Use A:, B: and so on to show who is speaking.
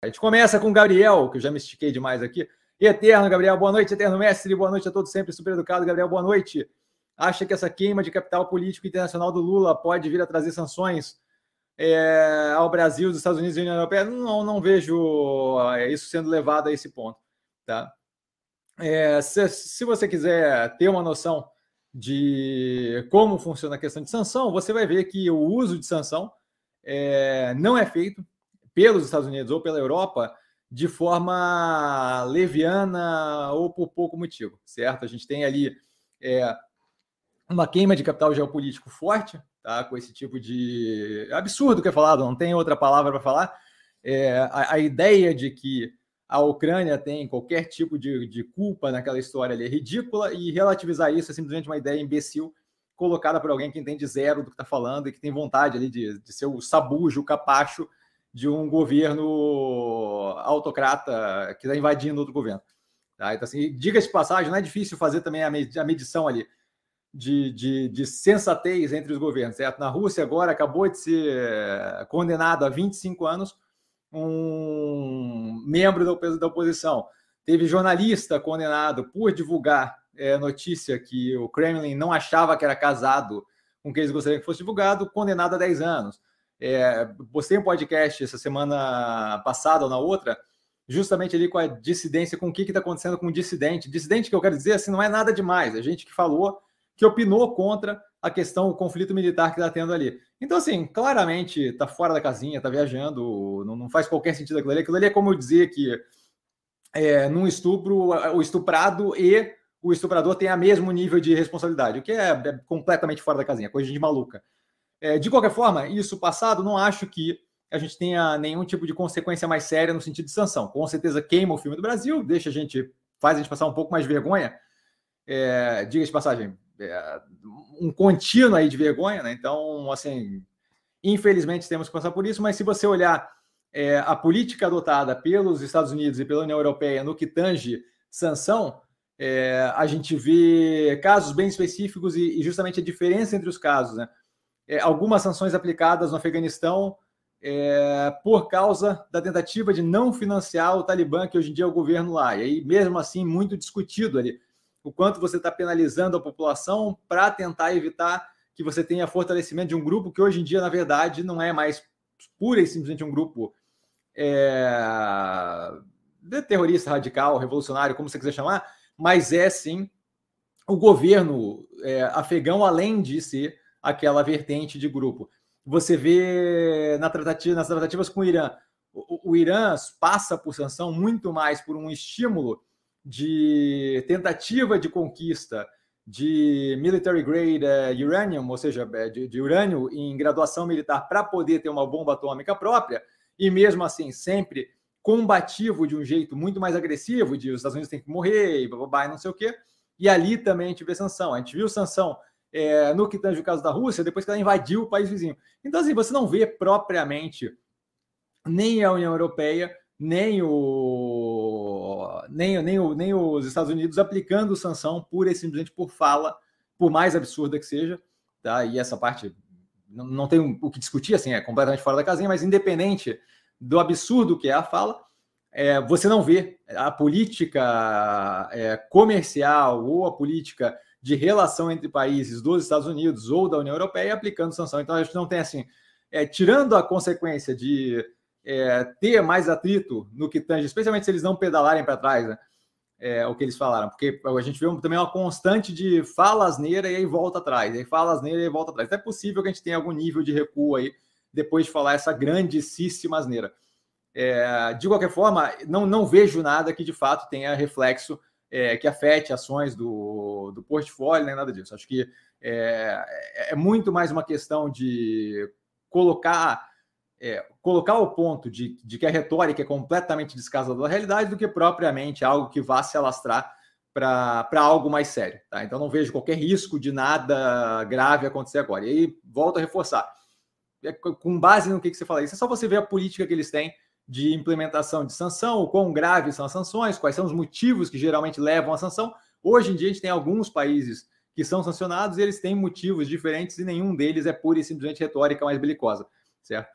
A: A gente começa com o Gabriel, que eu já me estiquei demais aqui. Eterno, Gabriel, boa noite, Eterno Mestre, boa noite a todos, sempre super educado. Gabriel, boa noite. Acha que essa queima de capital político internacional do Lula pode vir a trazer sanções é, ao Brasil, dos Estados Unidos e União Europeia? Não, não vejo é, isso sendo levado a esse ponto. Tá? É, se, se você quiser ter uma noção de como funciona a questão de sanção, você vai ver que o uso de sanção é, não é feito pelos Estados Unidos ou pela Europa de forma leviana ou por pouco motivo, certo? A gente tem ali é, uma queima de capital geopolítico forte, tá? Com esse tipo de absurdo que é falado, não tem outra palavra para falar. É, a, a, ideia de que a Ucrânia tem qualquer tipo de, de culpa naquela história ali é ridícula e relativizar isso é simplesmente uma ideia imbecil colocada por alguém que entende zero do que está falando e que tem vontade ali de, de ser o sabujo, o capacho de um governo autocrata que está invadindo outro governo. Tá? Então, assim, diga de passagem, não é difícil fazer também a medição ali de, de, de, sensatez entre os governos, certo? Na Rússia, agora, acabou de ser condenado a 25 anos um membro da oposição. Teve jornalista condenado por divulgar é, notícia que o Kremlin não achava que era casado com quem eles gostariam que fosse divulgado, condenado a 10 anos. É, postei um podcast essa semana passada ou na outra, justamente ali com a dissidência, com o que está acontecendo com o dissidente. Dissidente que eu quero dizer assim, não é nada demais, é gente que falou, que opinou contra a questão, o conflito militar que está tendo ali. Então, assim, claramente está fora da casinha, está viajando, não, não, faz qualquer sentido aquilo ali. Aquilo ali é como eu dizer que é, num estupro, o estuprado e o estuprador têm o mesmo nível de responsabilidade, o que é, é completamente fora da casinha, coisa de maluca. É, de qualquer forma, isso passado, não acho que a gente tenha nenhum tipo de consequência mais séria no sentido de sanção. Com certeza queima o filme do Brasil, deixa a gente, faz a gente passar um pouco mais de vergonha. É, diga de passagem, é, um contínuo aí de vergonha, né? Então, assim, infelizmente temos que passar por isso, mas se você olhar é, a política adotada pelos Estados Unidos e pela União Europeia no que tange sanção, é, a gente vê casos bem específicos e, e, justamente a diferença entre os casos, né? É, algumas sanções aplicadas no Afeganistão é, por causa da tentativa de não financiar o Talibã, que hoje em dia é o governo lá. E aí, mesmo assim, muito discutido ali o quanto você está penalizando a população para tentar evitar que você tenha fortalecimento de um grupo que hoje em dia, na verdade, não é mais pura e simplesmente um grupo é, terrorista radical, revolucionário, como você quiser chamar, mas é sim o governo é, afegão, além de ser aquela vertente de grupo. Você vê na tratativa, nas tratativas com o Irã, o, o Irã passa por sanção muito mais por um estímulo de tentativa de conquista de military grade uh, uranium, ou seja, é, de, de urânio em graduação militar para poder ter uma bomba atômica própria, e mesmo assim sempre combativo de um jeito muito mais agressivo, de os Estados Unidos têm que morrer e blá, não sei o quê. E ali também a gente vê sanção. A gente viu sanção é, no que tange o caso da Rússia, depois que ela invadiu o país vizinho. Então, assim, você não vê propriamente nem a União Europeia, nem, o, nem, nem, o, nem os Estados Unidos aplicando sanção pura e simplesmente por fala, por mais absurda que seja. Tá? E essa parte não, não tem o que discutir, assim, é completamente fora da casinha, mas independente do absurdo que é a fala, é, você não vê a política é, comercial ou a política de relação entre países dos Estados Unidos ou da União Europeia aplicando sanção. Então a gente não tem assim, é, tirando a consequência de é, ter mais atrito no que tange, especialmente se eles não pedalarem para trás, né? É, o que eles falaram, porque a gente vê também uma constante de fala asneira e aí volta atrás, aí fala asneira e volta atrás. Então é possível que a gente tenha algum nível de recuo aí depois de falar essa grandíssima asneira. É, de qualquer forma, não, não vejo nada que de fato tenha reflexo é, que afete ações do, do portfólio, nem nada disso. Acho que é, é muito mais uma questão de colocar é, colocar o ponto de, de, que a retórica é completamente descasada da realidade do que propriamente algo que vá se alastrar para algo mais sério. Tá? Então não vejo qualquer risco de nada grave acontecer agora. E aí volto a reforçar. É, com base no que, que você fala isso, é só você ver a política que eles têm de implementação de sanção, o quão graves são as sanções, quais são os motivos que geralmente levam à sanção. Hoje em dia, a gente tem alguns países que são sancionados e eles têm motivos diferentes e nenhum deles é pura e simplesmente retórica mais belicosa, certo?